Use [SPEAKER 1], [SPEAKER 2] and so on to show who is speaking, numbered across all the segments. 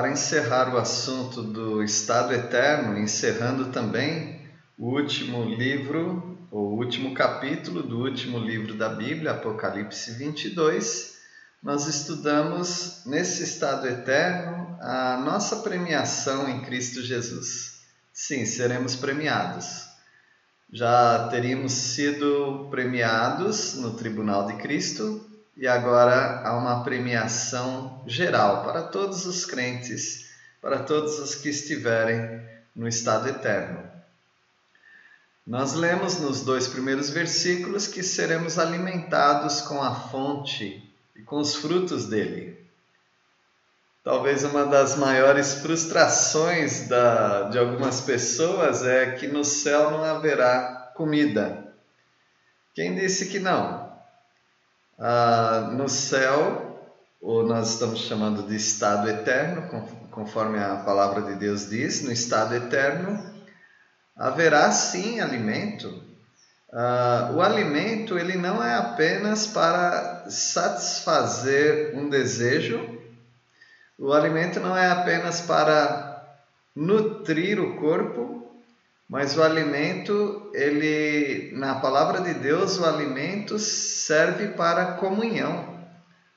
[SPEAKER 1] para encerrar o assunto do estado eterno, encerrando também o último livro, o último capítulo do último livro da Bíblia, Apocalipse 22, nós estudamos nesse estado eterno a nossa premiação em Cristo Jesus. Sim, seremos premiados. Já teríamos sido premiados no tribunal de Cristo e agora há uma premiação geral para todos os crentes, para todos os que estiverem no estado eterno. Nós lemos nos dois primeiros versículos que seremos alimentados com a fonte e com os frutos dele. Talvez uma das maiores frustrações da, de algumas pessoas é que no céu não haverá comida. Quem disse que não? Ah, no céu, ou nós estamos chamando de estado eterno, conforme a palavra de Deus diz, no estado eterno, haverá sim alimento. Ah, o alimento ele não é apenas para satisfazer um desejo, o alimento não é apenas para nutrir o corpo, mas o alimento, ele, na palavra de Deus, o alimento serve para comunhão.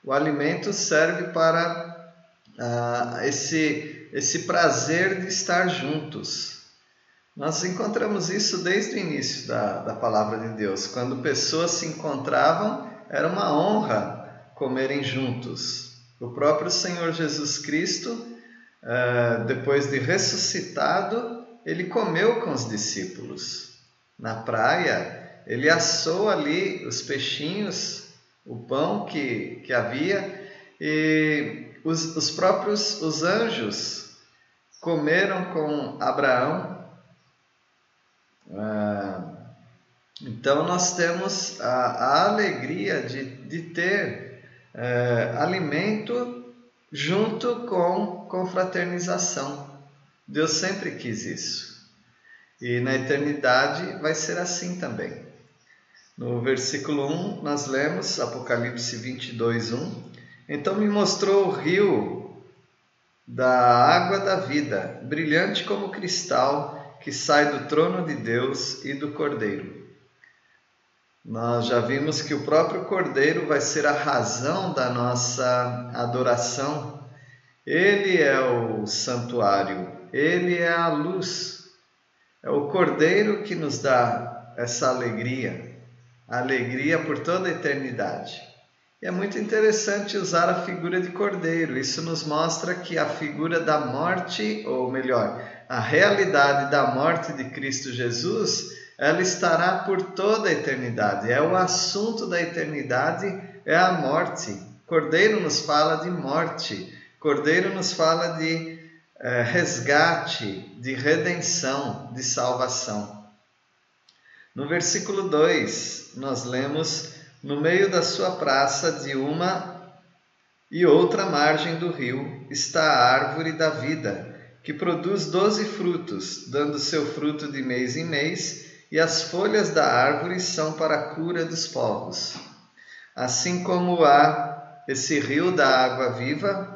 [SPEAKER 1] O alimento serve para ah, esse, esse prazer de estar juntos. Nós encontramos isso desde o início da, da palavra de Deus. Quando pessoas se encontravam, era uma honra comerem juntos. O próprio Senhor Jesus Cristo, ah, depois de ressuscitado, ele comeu com os discípulos. Na praia, ele assou ali os peixinhos, o pão que, que havia, e os, os próprios os anjos comeram com Abraão. Ah, então, nós temos a, a alegria de, de ter eh, alimento junto com confraternização. Deus sempre quis isso. E na eternidade vai ser assim também. No versículo 1, nós lemos Apocalipse 22, 1. Então me mostrou o rio da água da vida, brilhante como cristal, que sai do trono de Deus e do Cordeiro. Nós já vimos que o próprio Cordeiro vai ser a razão da nossa adoração. Ele é o santuário, ele é a luz, é o Cordeiro que nos dá essa alegria, alegria por toda a eternidade. E é muito interessante usar a figura de Cordeiro, isso nos mostra que a figura da morte, ou melhor, a realidade da morte de Cristo Jesus, ela estará por toda a eternidade. É o assunto da eternidade, é a morte. Cordeiro nos fala de morte, Cordeiro nos fala de é, resgate, de redenção, de salvação. No versículo 2, nós lemos: No meio da sua praça, de uma e outra margem do rio, está a árvore da vida, que produz doze frutos, dando seu fruto de mês em mês, e as folhas da árvore são para a cura dos povos. Assim como há esse rio da água viva,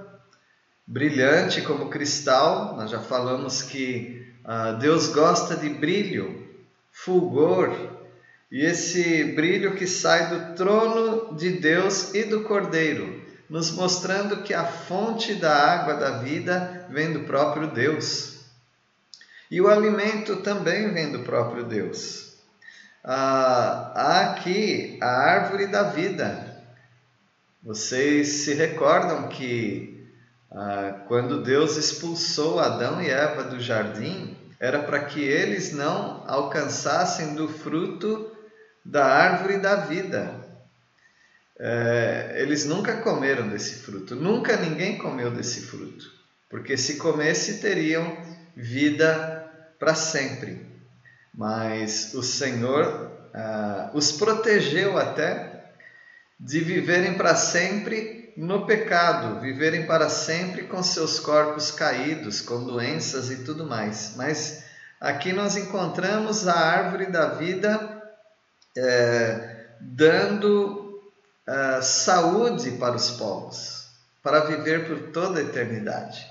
[SPEAKER 1] brilhante como cristal. Nós já falamos que uh, Deus gosta de brilho, fulgor, e esse brilho que sai do trono de Deus e do Cordeiro, nos mostrando que a fonte da água da vida vem do próprio Deus. E o alimento também vem do próprio Deus. Ah, há aqui a árvore da vida. Vocês se recordam que ah, quando Deus expulsou Adão e Eva do jardim, era para que eles não alcançassem do fruto da árvore da vida. É, eles nunca comeram desse fruto, nunca ninguém comeu desse fruto, porque se comesse teriam vida para sempre. Mas o Senhor ah, os protegeu até de viverem para sempre no pecado, viverem para sempre com seus corpos caídos, com doenças e tudo mais. Mas aqui nós encontramos a árvore da vida é, dando é, saúde para os povos, para viver por toda a eternidade.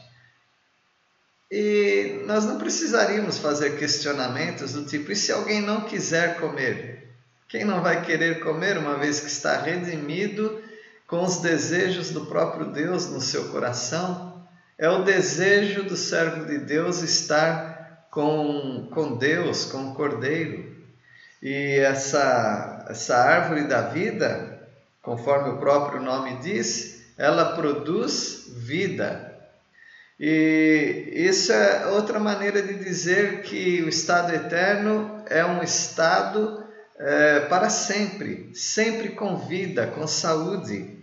[SPEAKER 1] E nós não precisaríamos fazer questionamentos do tipo: e se alguém não quiser comer? Quem não vai querer comer uma vez que está redimido com os desejos do próprio Deus no seu coração? É o desejo do servo de Deus estar com, com Deus, com o Cordeiro. E essa, essa árvore da vida, conforme o próprio nome diz, ela produz vida. E isso é outra maneira de dizer que o estado eterno é um estado é, para sempre, sempre com vida, com saúde,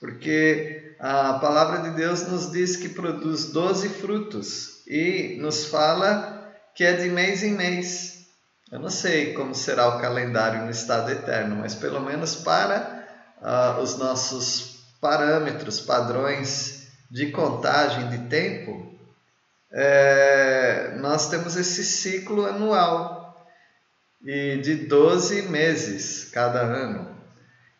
[SPEAKER 1] porque a palavra de Deus nos diz que produz doze frutos e nos fala que é de mês em mês. Eu não sei como será o calendário no estado eterno, mas pelo menos para uh, os nossos parâmetros, padrões de contagem de tempo, é, nós temos esse ciclo anual e de 12 meses cada ano.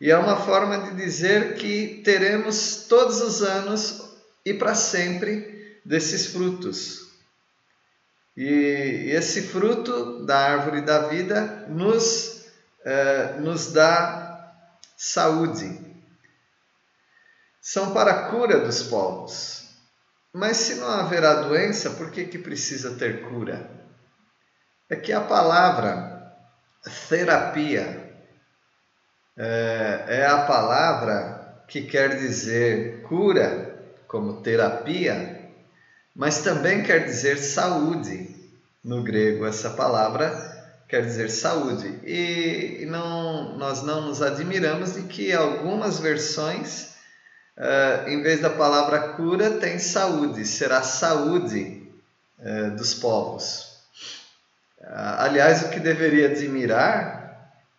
[SPEAKER 1] E é uma forma de dizer que teremos todos os anos e para sempre desses frutos. E esse fruto da árvore da vida nos, é, nos dá saúde são para a cura dos povos. Mas se não haverá doença, por que, que precisa ter cura? É que a palavra terapia é, é a palavra que quer dizer cura, como terapia, mas também quer dizer saúde. No grego, essa palavra quer dizer saúde. E não, nós não nos admiramos de que algumas versões uh, em vez da palavra cura, tem saúde, será saúde uh, dos povos. Aliás, o que deveria admirar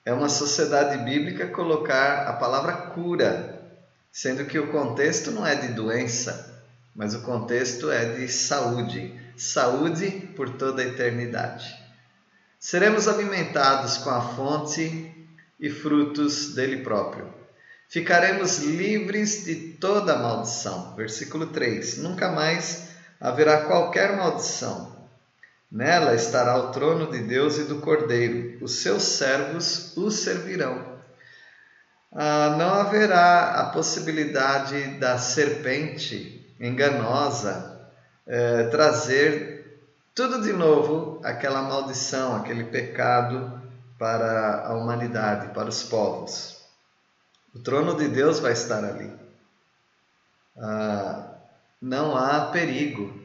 [SPEAKER 1] é uma sociedade bíblica colocar a palavra cura, sendo que o contexto não é de doença, mas o contexto é de saúde saúde por toda a eternidade. Seremos alimentados com a fonte e frutos dele próprio ficaremos livres de toda maldição. Versículo 3: Nunca mais haverá qualquer maldição. Nela estará o trono de Deus e do Cordeiro, os seus servos o servirão. Ah, não haverá a possibilidade da serpente enganosa eh, trazer tudo de novo aquela maldição, aquele pecado para a humanidade, para os povos. O trono de Deus vai estar ali. Ah, não há perigo.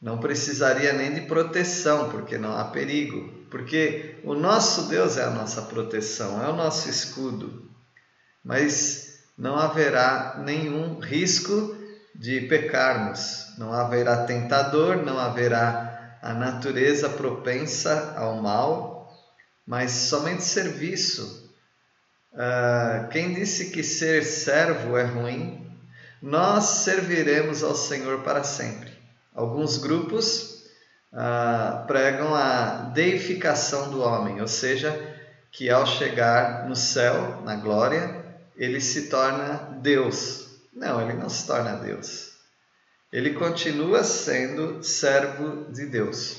[SPEAKER 1] Não precisaria nem de proteção, porque não há perigo. Porque o nosso Deus é a nossa proteção, é o nosso escudo. Mas não haverá nenhum risco de pecarmos. Não haverá tentador, não haverá a natureza propensa ao mal, mas somente serviço Uh, quem disse que ser servo é ruim? Nós serviremos ao Senhor para sempre. Alguns grupos uh, pregam a deificação do homem, ou seja, que ao chegar no céu, na glória, ele se torna Deus. Não, ele não se torna Deus. Ele continua sendo servo de Deus.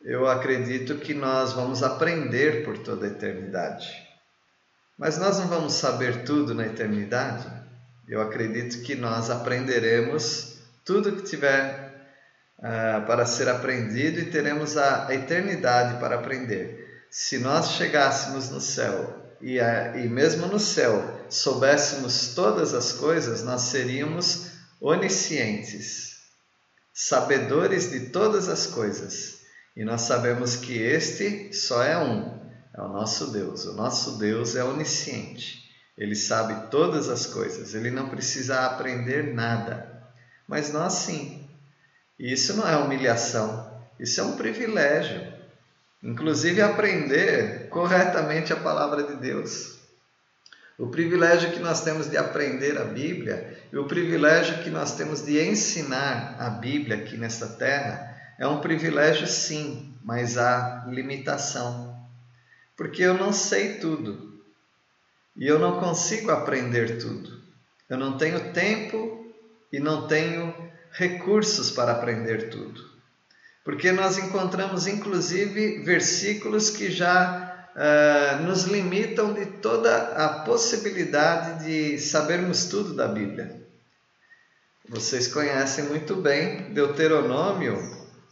[SPEAKER 1] Eu acredito que nós vamos aprender por toda a eternidade. Mas nós não vamos saber tudo na eternidade. Eu acredito que nós aprenderemos tudo que tiver uh, para ser aprendido e teremos a, a, eternidade para aprender. Se nós chegássemos no céu e, uh, e mesmo no céu soubéssemos todas as coisas, nós seríamos oniscientes, sabedores de todas as coisas. E nós sabemos que este só é um, é o nosso Deus. O nosso Deus é onisciente. Ele sabe todas as coisas. Ele não precisa aprender nada. Mas nós sim. Isso não é humilhação. Isso é um privilégio. Inclusive aprender corretamente a palavra de Deus. O privilégio que nós temos de aprender a Bíblia e o privilégio que nós temos de ensinar a Bíblia aqui nesta terra é um privilégio, sim, mas há limitação porque eu não sei tudo e eu não consigo aprender tudo. Eu não tenho tempo e não tenho recursos para aprender tudo. Porque nós encontramos, inclusive, versículos que já uh, nos limitam de toda a possibilidade de sabermos tudo da Bíblia. Vocês conhecem muito bem Deuteronômio,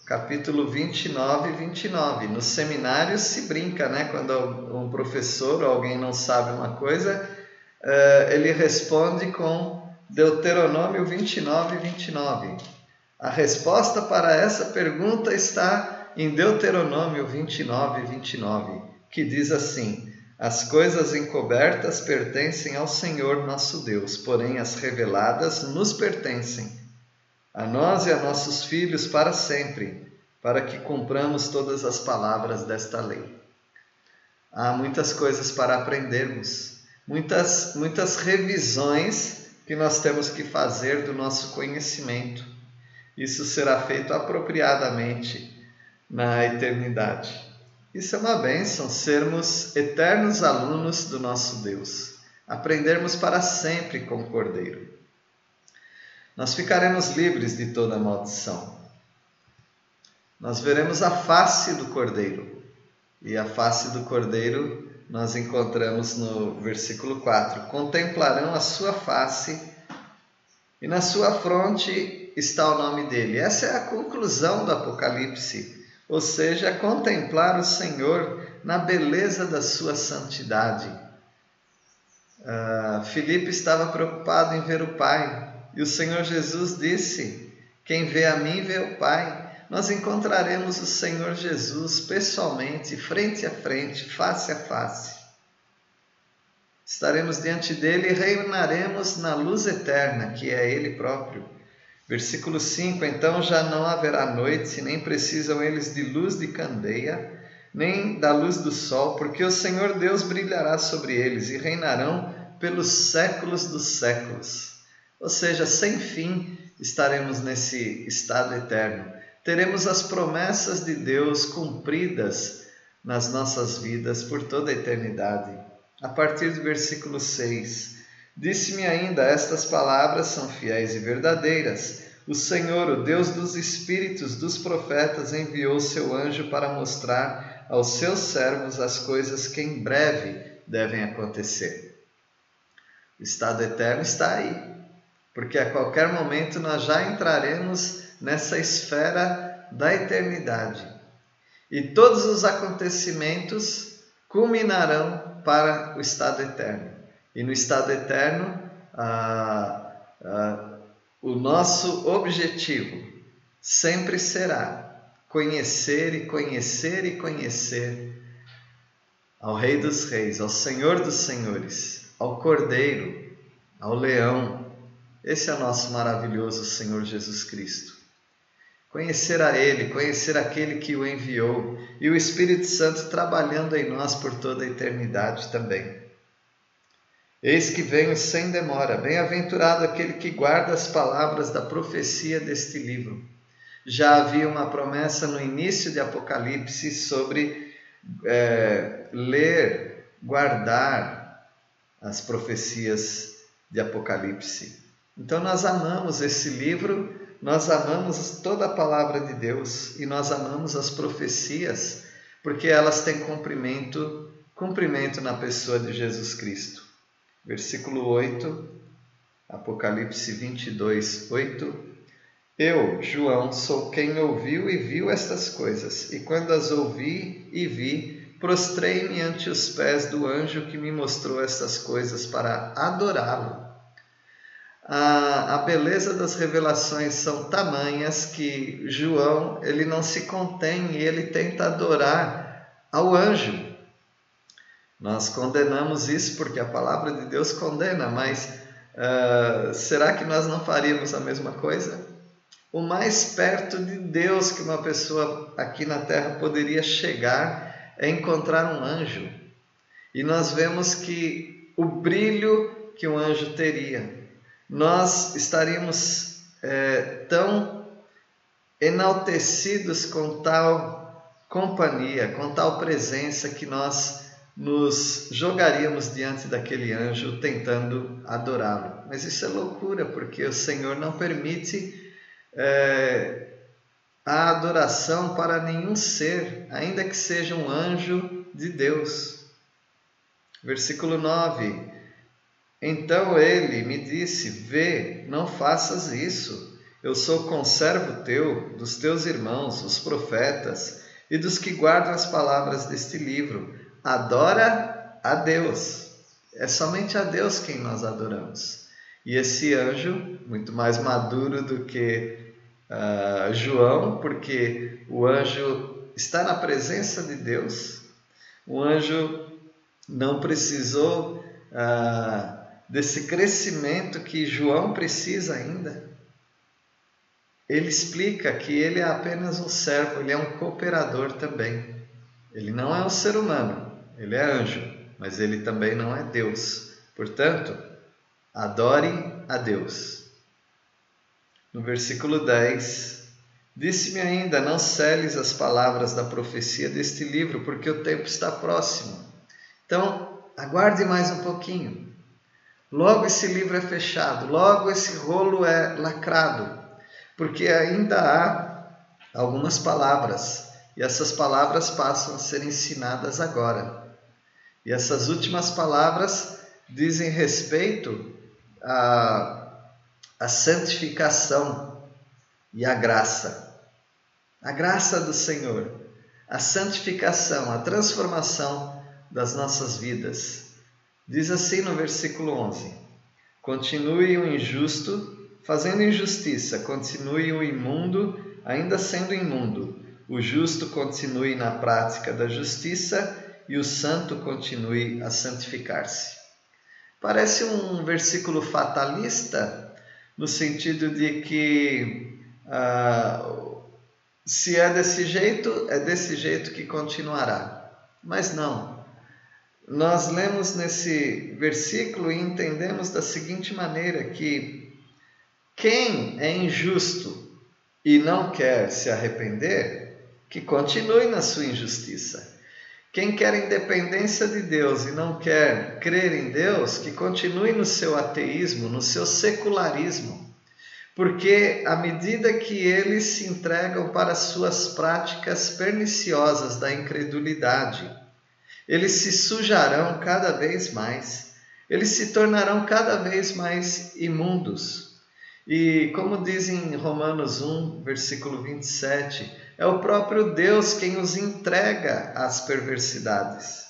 [SPEAKER 1] capítulo 29 e 29. No seminário se brinca, né? Quando um professor ou alguém não sabe uma coisa, uh, ele responde com Deuteronômio 29 e 29. A resposta para essa pergunta está em Deuteronômio 29 e 29, que diz assim: As coisas encobertas pertencem ao Senhor nosso Deus, porém as reveladas nos pertencem, a nós e a nossos filhos para sempre, para que cumpramos todas as palavras desta lei. Há muitas coisas para aprendermos, muitas, muitas revisões que nós temos que fazer do nosso conhecimento. Isso será feito apropriadamente na eternidade. Isso é uma bênção, sermos eternos alunos do nosso Deus, aprendermos para sempre com o Cordeiro. Nós ficaremos livres de toda maldição. Nós veremos a face do Cordeiro, e a face do Cordeiro nós encontramos no versículo 4: Contemplarão a sua face e na sua fronte está o nome dele. Essa é a conclusão do Apocalipse, ou seja, contemplar o Senhor na beleza da sua santidade. Uh, Filipe estava preocupado em ver o Pai e o Senhor Jesus disse: Quem vê a mim vê o Pai nós encontraremos o Senhor Jesus pessoalmente, frente a frente, face a face. Estaremos diante dele e reinaremos na luz eterna, que é ele próprio. Versículo 5: Então já não haverá noite, nem precisam eles de luz de candeia, nem da luz do sol, porque o Senhor Deus brilhará sobre eles e reinarão pelos séculos dos séculos. Ou seja, sem fim estaremos nesse estado eterno teremos as promessas de Deus cumpridas nas nossas vidas por toda a eternidade. A partir do versículo 6, disse-me ainda: Estas palavras são fiéis e verdadeiras. O Senhor, o Deus dos espíritos dos profetas, enviou seu anjo para mostrar aos seus servos as coisas que em breve devem acontecer. O estado eterno está aí, porque a qualquer momento nós já entraremos nessa esfera da eternidade. E todos os acontecimentos culminarão para o estado eterno. E no estado eterno, ah, ah, o nosso objetivo sempre será conhecer e conhecer e conhecer ao Rei dos Reis, ao Senhor dos Senhores, ao Cordeiro, ao Leão. Esse é o nosso maravilhoso Senhor Jesus Cristo. Conhecer a Ele, conhecer aquele que o enviou e o Espírito Santo trabalhando em nós por toda a eternidade também. Eis que venho sem demora, bem-aventurado aquele que guarda as palavras da profecia deste livro. Já havia uma promessa no início de Apocalipse sobre é, ler, guardar as profecias de Apocalipse. Então nós amamos esse livro nós amamos toda a palavra de Deus e nós amamos as profecias, porque elas têm cumprimento, cumprimento na pessoa de Jesus Cristo. Versículo 8, Apocalipse 22, 8. Eu, João, sou quem ouviu e viu estas coisas, e quando as ouvi e vi, prostrei-me ante os pés do anjo que me mostrou estas coisas para adorá-lo a, a beleza das revelações são tamanhas que João ele não se contém e ele tenta adorar ao anjo. Nós condenamos isso porque a palavra de Deus condena, mas uh, será que nós não faríamos a mesma coisa? O mais perto de Deus que uma pessoa aqui na terra poderia chegar é encontrar um anjo. E nós vemos que o brilho que um anjo teria nós estaríamos é, tão enaltecidos com tal companhia, com tal presença, que nós nos jogaríamos diante daquele anjo tentando adorá-lo. Mas isso é loucura, porque o Senhor não permite é, a adoração para nenhum ser, ainda que seja um anjo de Deus. Versículo 9: Então ele me disse: Vê, não faças isso. Eu sou conservo teu, dos teus irmãos, os profetas, e dos que guardam as palavras deste livro. Adora a Deus. É somente a Deus quem nós adoramos. E esse anjo, muito mais maduro do que uh, João, porque o anjo está na presença de Deus, o anjo não precisou uh, desse crescimento que João precisa ainda. Ele explica que ele é apenas um servo, ele é um cooperador também. Ele não é um ser humano, ele é anjo, mas ele também não é Deus. Portanto, adore a Deus. No versículo 10, disse-me ainda: Não celes as palavras da profecia deste livro, porque o tempo está próximo. Então, aguarde mais um pouquinho. Logo esse livro é fechado, logo esse rolo é lacrado, porque ainda há algumas palavras, e essas palavras passam a ser ensinadas agora. E essas últimas palavras dizem respeito à, à santificação e à graça. A graça do Senhor, a santificação, a transformação das nossas vidas. Diz assim no versículo 11: Continue o injusto fazendo injustiça, continue o imundo ainda sendo imundo. O justo continue na prática da justiça e o santo continue a santificar-se. Parece um versículo fatalista, no sentido de que ah, se é desse jeito, é desse jeito que continuará. Mas não nós lemos nesse versículo e entendemos da seguinte maneira que quem é injusto e não quer se arrepender, que continue na sua injustiça. Quem quer independência de Deus e não quer crer em Deus, que continue no seu ateísmo, no seu secularismo. Porque à medida que eles se entregam para suas práticas perniciosas da incredulidade, eles se sujarão cada vez mais, eles se tornarão cada vez mais imundos. E como diz em Romanos 1, versículo 27, é o próprio Deus quem os entrega às perversidades.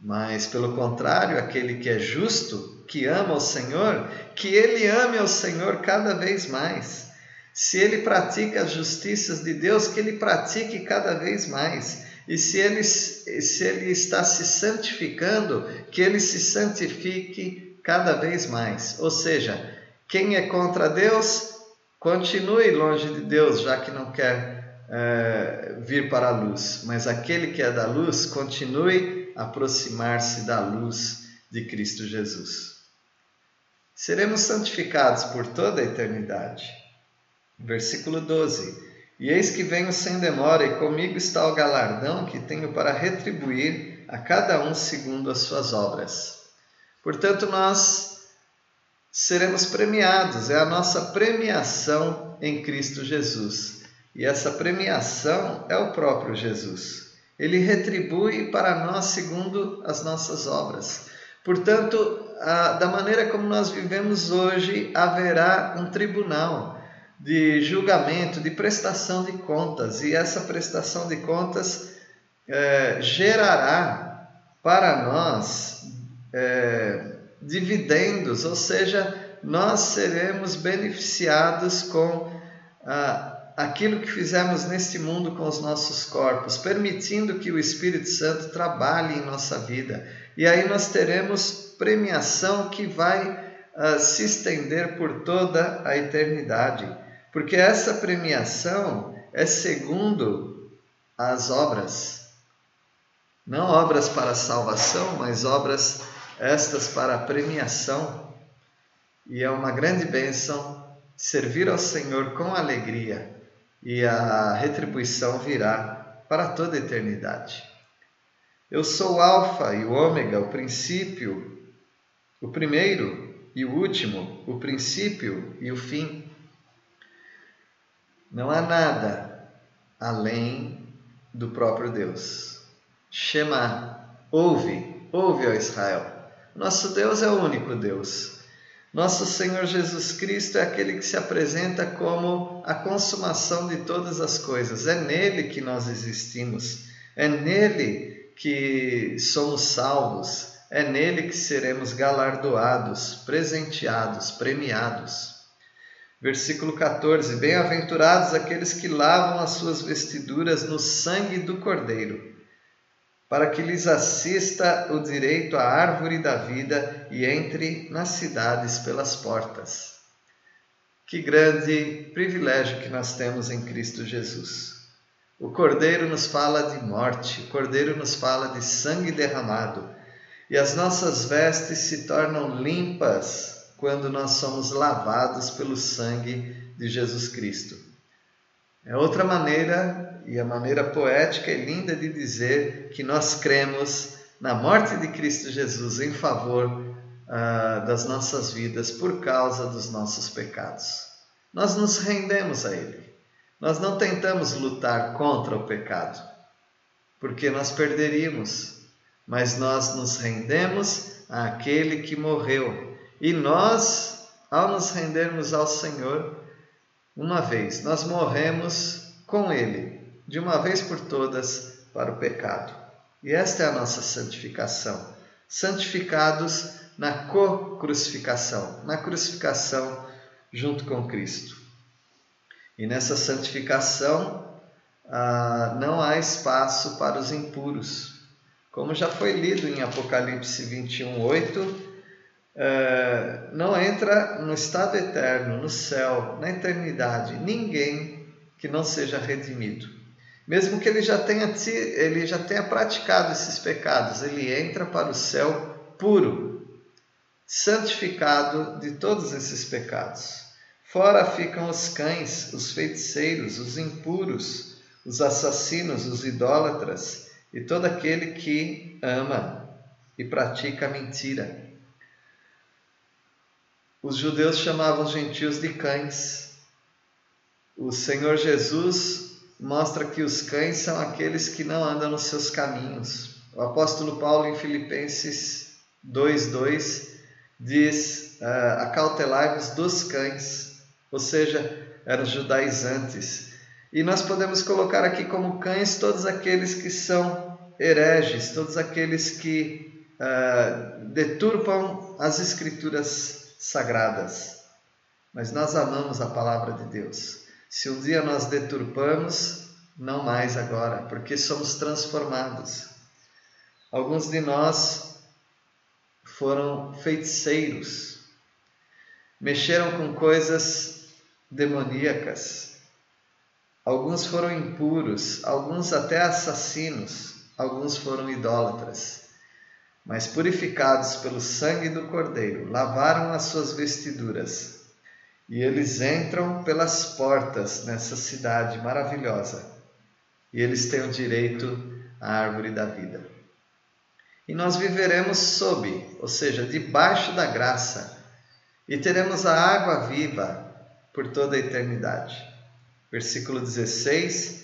[SPEAKER 1] Mas, pelo contrário, aquele que é justo, que ama o Senhor, que ele ame ao Senhor cada vez mais. Se ele pratica as justiças de Deus, que ele pratique cada vez mais. E se ele, se ele está se santificando, que ele se santifique cada vez mais. Ou seja, quem é contra Deus, continue longe de Deus, já que não quer é, vir para a luz. Mas aquele que é da luz, continue a aproximar-se da luz de Cristo Jesus. Seremos santificados por toda a eternidade. Versículo 12. E eis que venho sem demora, e comigo está o galardão que tenho para retribuir a cada um segundo as suas obras. Portanto, nós seremos premiados, é a nossa premiação em Cristo Jesus. E essa premiação é o próprio Jesus. Ele retribui para nós segundo as nossas obras. Portanto, da maneira como nós vivemos hoje, haverá um tribunal de julgamento, de prestação de contas, e essa prestação de contas é, gerará para nós é, dividendos, ou seja, nós seremos beneficiados com ah, aquilo que fizemos neste mundo com os nossos corpos, permitindo que o Espírito Santo trabalhe em nossa vida. E aí nós teremos premiação que vai ah, se estender por toda a eternidade porque essa premiação é segundo as obras. Não obras para salvação, mas obras estas para premiação. E é uma grande bênção servir ao Senhor com alegria, e a retribuição virá para toda a eternidade. Eu sou o Alfa e o Ômega, o princípio, o primeiro e o último, o princípio e o fim. Não há nada além do próprio Deus. Shema, ouve, ouve, ó Israel. Nosso Deus é o único Deus. Nosso Senhor Jesus Cristo é aquele que se apresenta como a consumação de todas as coisas. É nele que nós existimos. É nele que somos salvos. É nele que seremos galardoados, presenteados, premiados. Versículo 14: Bem-aventurados aqueles que lavam as suas vestiduras no sangue do Cordeiro para que lhes assista o direito à árvore da vida e entre nas cidades pelas portas. Que grande privilégio que nós temos em Cristo Jesus. O Cordeiro nos fala de morte, o Cordeiro nos fala de sangue derramado, e as nossas vestes se tornam limpas quando nós somos lavados pelo sangue de Jesus Cristo. É outra maneira e a maneira poética e linda de dizer que nós cremos na morte de Cristo Jesus em favor uh, das nossas vidas por causa dos nossos pecados. Nós nos rendemos a Ele. Nós não tentamos lutar contra o pecado, porque nós perderíamos, mas nós nos rendemos àquele que morreu. E nós, ao nos rendermos ao Senhor, uma vez, nós morremos com Ele, de uma vez por todas, para o pecado. E esta é a nossa santificação. Santificados na co-crucificação, na crucificação junto com Cristo. E nessa santificação ah, não há espaço para os impuros. Como já foi lido em Apocalipse 21, 8, é, não entra no estado eterno, no céu, na eternidade, ninguém que não seja redimido. Mesmo que ele já tenha, ele já tenha praticado esses pecados, ele entra para o céu puro, santificado de todos esses pecados. Fora ficam os cães, os feiticeiros, os impuros, os assassinos, os idólatras e todo aquele que ama e pratica mentira. Os judeus chamavam os gentios de cães. O Senhor Jesus mostra que os cães são aqueles que não andam nos seus caminhos. O apóstolo Paulo, em Filipenses 2,2, diz: ah, Acautelai-vos dos cães, ou seja, eram judaizantes. E nós podemos colocar aqui como cães todos aqueles que são hereges, todos aqueles que uh, deturpam as escrituras sagradas. Mas nós amamos a palavra de Deus. Se um dia nós deturpamos, não mais agora, porque somos transformados. Alguns de nós foram feiticeiros, mexeram com coisas demoníacas. Alguns foram impuros, alguns até assassinos, alguns foram idólatras mas purificados pelo sangue do Cordeiro, lavaram as suas vestiduras. E eles entram pelas portas nessa cidade maravilhosa. E eles têm o direito à árvore da vida. E nós viveremos sob, ou seja, debaixo da graça, e teremos a água viva por toda a eternidade. Versículo 16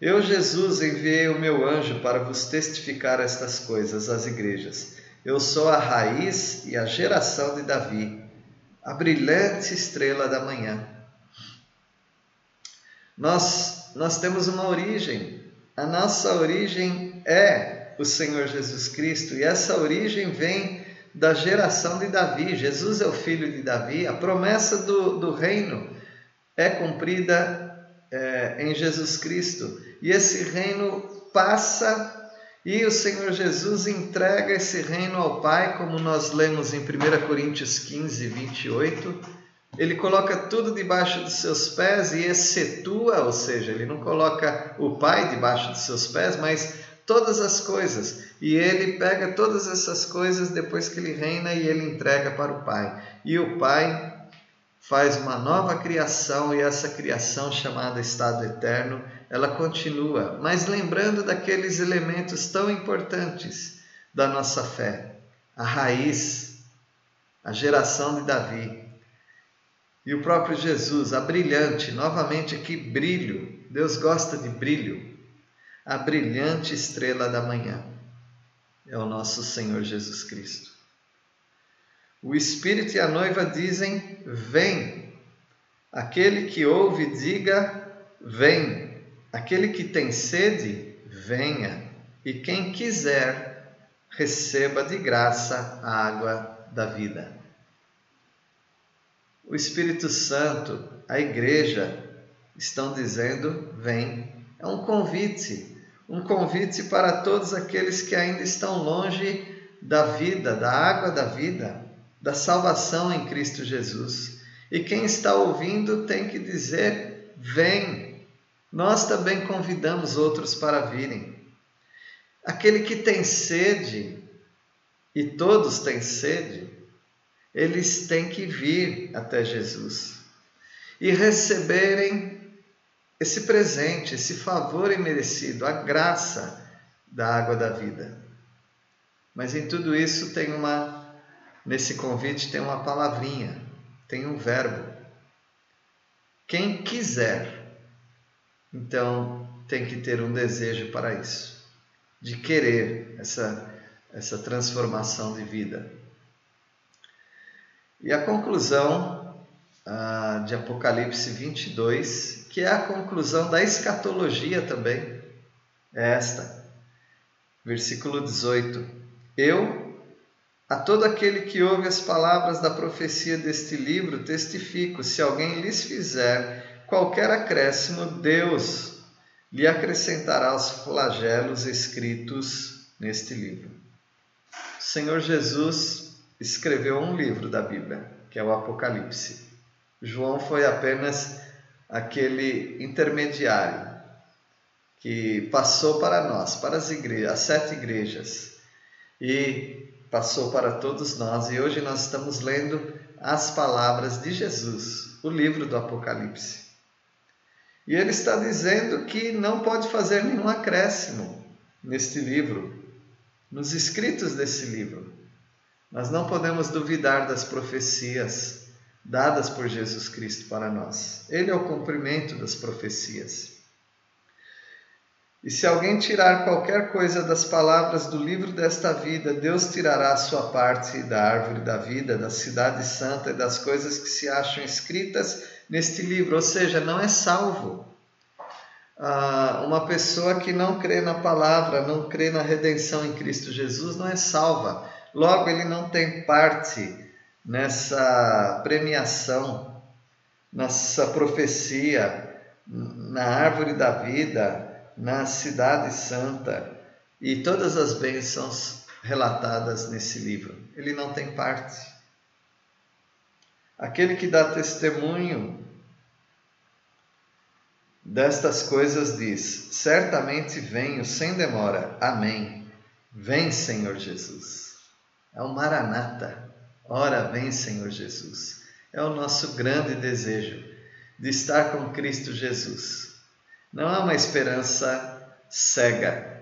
[SPEAKER 1] eu, Jesus, enviei o meu anjo para vos testificar estas coisas às igrejas. Eu sou a raiz e a geração de Davi, a brilhante estrela da manhã. Nós, nós temos uma origem. A nossa origem é o Senhor Jesus Cristo, e essa origem vem da geração de Davi. Jesus é o filho de Davi. A promessa do, do reino é cumprida é, em Jesus Cristo e esse reino passa e o Senhor Jesus entrega esse reino ao Pai, como nós lemos em 1 Coríntios 15, 28. Ele coloca tudo debaixo dos seus pés e excetua, ou seja, ele não coloca o Pai debaixo dos seus pés, mas todas as coisas. E ele pega todas essas coisas depois que ele reina e ele entrega para o Pai. E o Pai faz uma nova criação e essa criação chamada estado eterno, ela continua, mas lembrando daqueles elementos tão importantes da nossa fé, a raiz, a geração de Davi. E o próprio Jesus, a brilhante, novamente aqui brilho. Deus gosta de brilho. A brilhante estrela da manhã é o nosso Senhor Jesus Cristo. O Espírito e a noiva dizem: Vem. Aquele que ouve, diga: Vem. Aquele que tem sede, venha. E quem quiser, receba de graça a água da vida. O Espírito Santo, a igreja, estão dizendo: Vem. É um convite, um convite para todos aqueles que ainda estão longe da vida, da água da vida da salvação em Cristo Jesus. E quem está ouvindo tem que dizer: vem. Nós também convidamos outros para virem. Aquele que tem sede, e todos têm sede, eles têm que vir até Jesus e receberem esse presente, esse favor imerecido, a graça da água da vida. Mas em tudo isso tem uma Nesse convite tem uma palavrinha, tem um verbo. Quem quiser, então tem que ter um desejo para isso, de querer essa, essa transformação de vida. E a conclusão ah, de Apocalipse 22, que é a conclusão da escatologia também, é esta. Versículo 18: Eu, a todo aquele que ouve as palavras da profecia deste livro, testifico: se alguém lhes fizer qualquer acréscimo, Deus lhe acrescentará os flagelos escritos neste livro. O Senhor Jesus escreveu um livro da Bíblia, que é o Apocalipse. João foi apenas aquele intermediário que passou para nós, para as igrejas, as sete igrejas, e passou para todos nós e hoje nós estamos lendo as palavras de Jesus, o livro do Apocalipse. E ele está dizendo que não pode fazer nenhum acréscimo neste livro, nos escritos desse livro. Nós não podemos duvidar das profecias dadas por Jesus Cristo para nós. Ele é o cumprimento das profecias. E se alguém tirar qualquer coisa das palavras do livro desta vida, Deus tirará a sua parte da árvore da vida, da cidade santa e das coisas que se acham escritas neste livro, ou seja, não é salvo. Ah, uma pessoa que não crê na palavra, não crê na redenção em Cristo Jesus, não é salva. Logo, ele não tem parte nessa premiação, nessa profecia, na árvore da vida, na Cidade Santa e todas as bênçãos relatadas nesse livro. Ele não tem parte. Aquele que dá testemunho destas coisas diz: Certamente venho sem demora. Amém. Vem, Senhor Jesus. É o Maranata. Ora, vem, Senhor Jesus. É o nosso grande desejo de estar com Cristo Jesus não é uma esperança cega.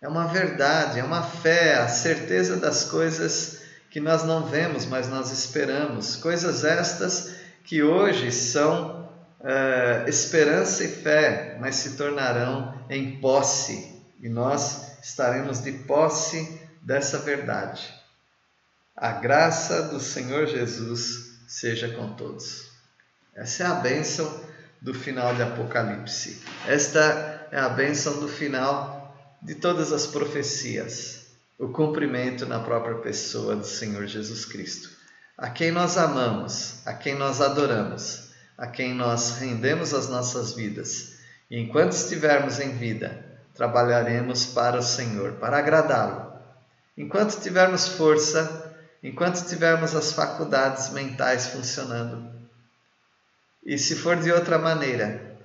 [SPEAKER 1] É uma verdade, é uma fé, a certeza das coisas que nós não vemos, mas nós esperamos. Coisas estas que hoje são é, esperança e fé, mas se tornarão em posse, e nós estaremos de posse dessa verdade. A graça do Senhor Jesus seja com todos. Essa é a bênção do final de Apocalipse. Esta é a bênção do final de todas as profecias, o cumprimento na própria pessoa do Senhor Jesus Cristo, a quem nós amamos, a quem nós adoramos, a quem nós rendemos as nossas vidas. E enquanto estivermos em vida, trabalharemos para o Senhor, para agradá-lo. Enquanto tivermos força, enquanto tivermos as faculdades mentais funcionando, e se for de outra maneira,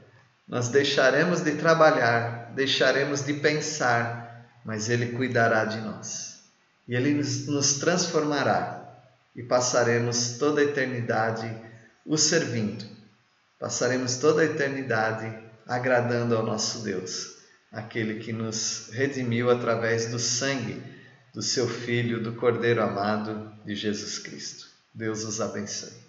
[SPEAKER 1] nós deixaremos de trabalhar, deixaremos de pensar, mas Ele cuidará de nós. E Ele nos transformará e passaremos toda a eternidade o servindo. Passaremos toda a eternidade agradando ao nosso Deus, aquele que nos redimiu através do sangue do seu Filho, do Cordeiro amado de Jesus Cristo. Deus os abençoe.